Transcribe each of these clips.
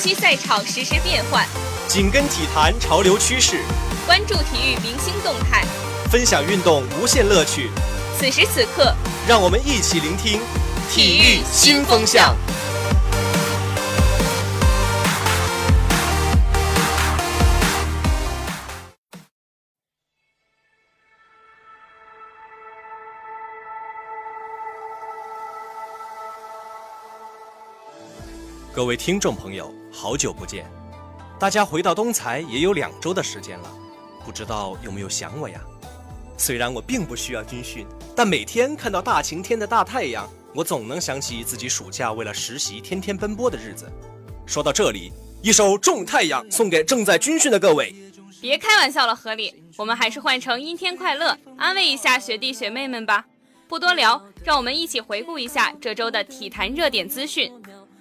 悉赛场实时变换，紧跟体坛潮流趋势，关注体育明星动态，分享运动无限乐趣。此时此刻，让我们一起聆听体育新风向。各位听众朋友，好久不见！大家回到东财也有两周的时间了，不知道有没有想我呀？虽然我并不需要军训，但每天看到大晴天的大太阳，我总能想起自己暑假为了实习天天奔波的日子。说到这里，一首《种太阳》送给正在军训的各位。别开玩笑了，合理。我们还是换成阴天快乐，安慰一下学弟学妹们吧。不多聊，让我们一起回顾一下这周的体坛热点资讯。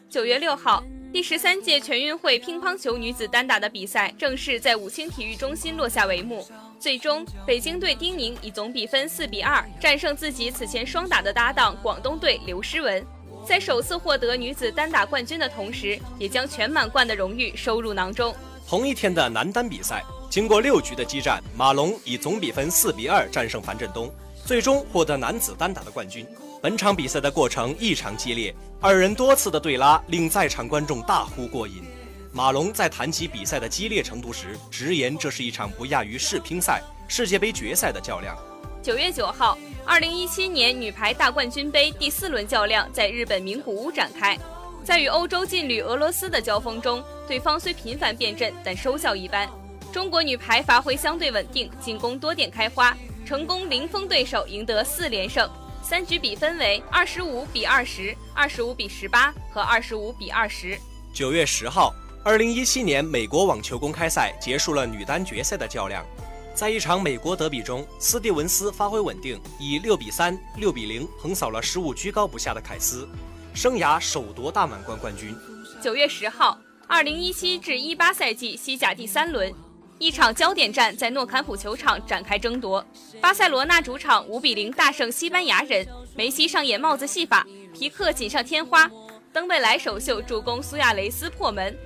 九月六号，第十三届全运会乒乓球女子单打的比赛正式在武清体育中心落下帷幕。最终，北京队丁宁以总比分四比二战胜自己此前双打的搭档广东队刘诗雯，在首次获得女子单打冠军的同时，也将全满贯的荣誉收入囊中。同一天的男单比赛，经过六局的激战，马龙以总比分四比二战胜樊振东，最终获得男子单打的冠军。本场比赛的过程异常激烈，二人多次的对拉令在场观众大呼过瘾。马龙在谈及比赛的激烈程度时，直言这是一场不亚于世乒赛、世界杯决赛的较量。九月九号，二零一七年女排大冠军杯第四轮较量在日本名古屋展开，在与欧洲劲旅俄罗斯的交锋中，对方虽频繁变阵，但收效一般。中国女排发挥相对稳定，进攻多点开花，成功零封对手，赢得四连胜。三局比分为二十五比二十二十五比十八和二十五比二十。九月十号，二零一七年美国网球公开赛结束了女单决赛的较量，在一场美国德比中，斯蒂文斯发挥稳定，以六比三、六比零横扫了失误居高不下的凯斯，生涯首夺大满贯冠军。九月十号，二零一七至一八赛季西甲第三轮。一场焦点战在诺坎普球场展开争夺，巴塞罗那主场五比零大胜西班牙人，梅西上演帽子戏法，皮克锦上添花，登贝莱首秀助攻苏亚雷斯破门。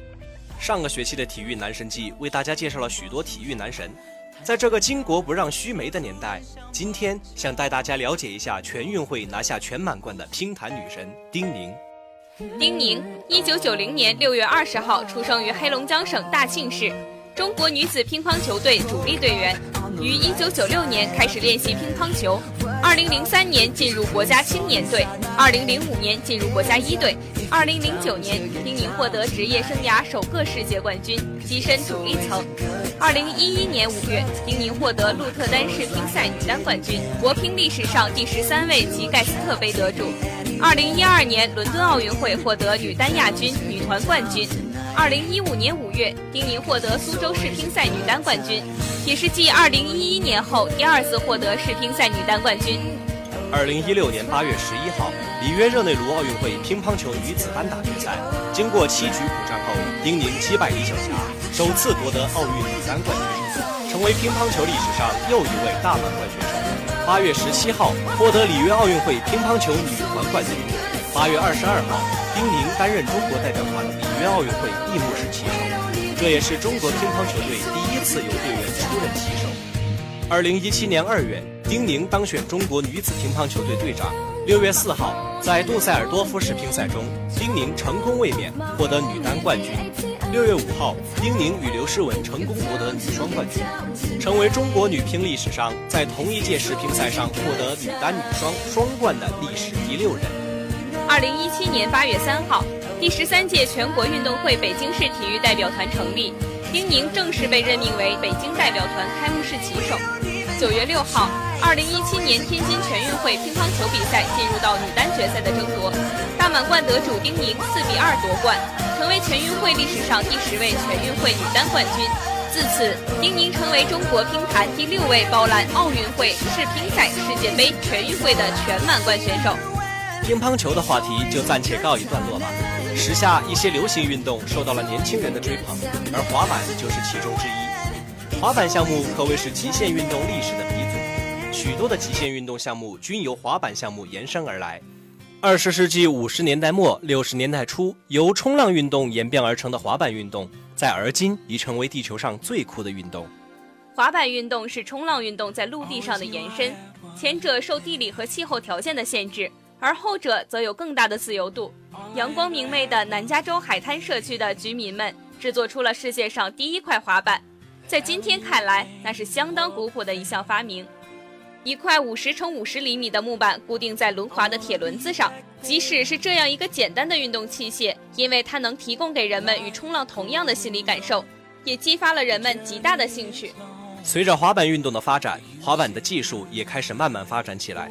上个学期的体育男神季为大家介绍了许多体育男神，在这个巾帼不让须眉的年代，今天想带大家了解一下全运会拿下全满贯的乒坛女神丁宁。丁宁，一九九零年六月二十号出生于黑龙江省大庆市。中国女子乒乓球队主力队员，于1996年开始练习乒乓球，2003年进入国家青年队，2005年进入国家一队，2009年丁宁获得职业生涯首个世界冠军，跻身主力层。2011年5月，丁宁获得鹿特丹世乒赛女单冠军，国乒历史上第十三位及盖斯特杯得主。2012年伦敦奥运会获得女单亚军、女团冠军。二零一五年五月，丁宁获得苏州世乒赛女单冠军，也是继二零一一年后第二次获得世乒赛女单冠军。二零一六年八月十一号，里约热内卢奥运会乒乓球女子单打决赛，经过七局苦战后，丁宁击败李晓霞，首次夺得奥运女单冠军，成为乒乓球历史上又一位大满贯选手。八月十七号，获得里约奥运会乒乓球女团冠军。八月二十二号。丁宁担任中国代表团里约奥运会闭幕式旗手，这也是中国乒乓球队第一次由队员出任旗手。二零一七年二月，丁宁当选中国女子乒乓球队队长。六月四号，在杜塞尔多夫世乒赛中，丁宁成功卫冕，获得女单冠军。六月五号，丁宁与刘诗雯成功夺得女双冠军，成为中国女乒历史上在同一届世乒赛上获得女单、女双双冠的历史第六人。二零一七年八月三号，第十三届全国运动会北京市体育代表团成立，丁宁正式被任命为北京代表团开幕式旗手。九月六号，二零一七年天津全运会乒乓球比赛进入到女单决赛的争夺，大满贯得主丁宁四比二夺冠，成为全运会历史上第十位全运会女单冠军。自此，丁宁成为中国乒坛第六位包揽奥运会、世乒赛、世界杯、全运会的全满贯选手。乒乓球的话题就暂且告一段落吧。时下一些流行运动受到了年轻人的追捧，而滑板就是其中之一。滑板项目可谓是极限运动历史的鼻祖，许多的极限运动项目均由滑板项目延伸而来。二十世纪五十年代末六十年代初，由冲浪运动演变而成的滑板运动，在而今已成为地球上最酷的运动。滑板运动是冲浪运动在陆地上的延伸，前者受地理和气候条件的限制，而后者则有更大的自由度。阳光明媚的南加州海滩社区的居民们制作出了世界上第一块滑板，在今天看来，那是相当古朴的一项发明。一块五十乘五十厘米的木板固定在轮滑的铁轮子上，即使是这样一个简单的运动器械，因为它能提供给人们与冲浪同样的心理感受，也激发了人们极大的兴趣。随着滑板运动的发展，滑板的技术也开始慢慢发展起来。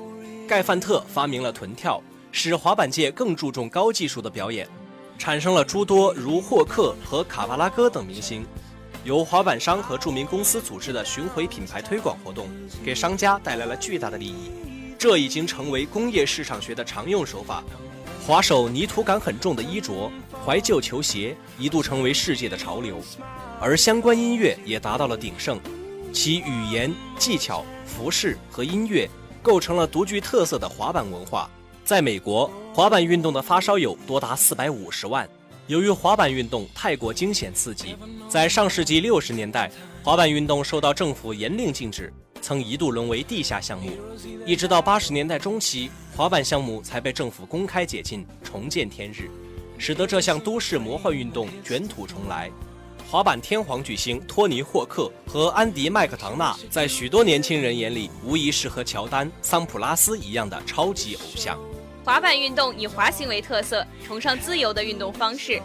盖范特发明了臀跳，使滑板界更注重高技术的表演，产生了诸多如霍克和卡巴拉戈等明星。由滑板商和著名公司组织的巡回品牌推广活动，给商家带来了巨大的利益。这已经成为工业市场学的常用手法。滑手泥土感很重的衣着、怀旧球鞋一度成为世界的潮流，而相关音乐也达到了鼎盛。其语言、技巧、服饰和音乐构成了独具特色的滑板文化。在美国，滑板运动的发烧友多达四百五十万。由于滑板运动太过惊险刺激，在上世纪六十年代，滑板运动受到政府严令禁止，曾一度沦为地下项目。一直到八十年代中期，滑板项目才被政府公开解禁，重见天日，使得这项都市魔幻运动卷土重来。滑板天皇巨星托尼·霍克和安迪·麦克唐纳，在许多年轻人眼里，无疑是和乔丹、桑普拉斯一样的超级偶像。滑板运动以滑行为特色，崇尚自由的运动方式，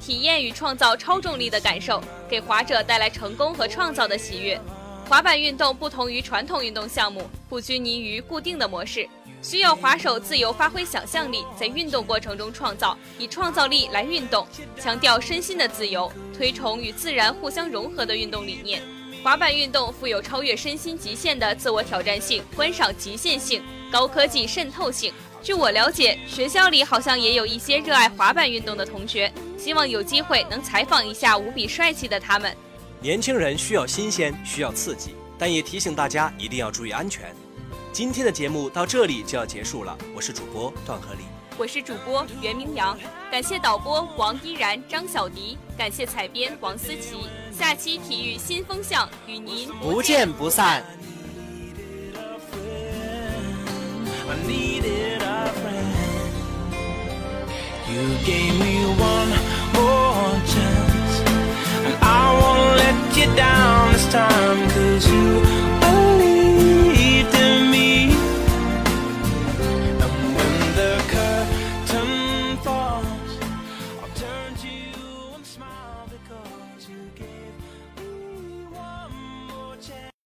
体验与创造超重力的感受，给滑者带来成功和创造的喜悦。滑板运动不同于传统运动项目，不拘泥于固定的模式，需要滑手自由发挥想象力，在运动过程中创造，以创造力来运动，强调身心的自由，推崇与自然互相融合的运动理念。滑板运动富有超越身心极限的自我挑战性、观赏极限性、高科技渗透性。据我了解，学校里好像也有一些热爱滑板运动的同学，希望有机会能采访一下无比帅气的他们。年轻人需要新鲜，需要刺激，但也提醒大家一定要注意安全。今天的节目到这里就要结束了，我是主播段和礼，我是主播袁明阳，感谢导播王依然、张小迪，感谢采编王思琪。下期体育新风向与您不见不散。Time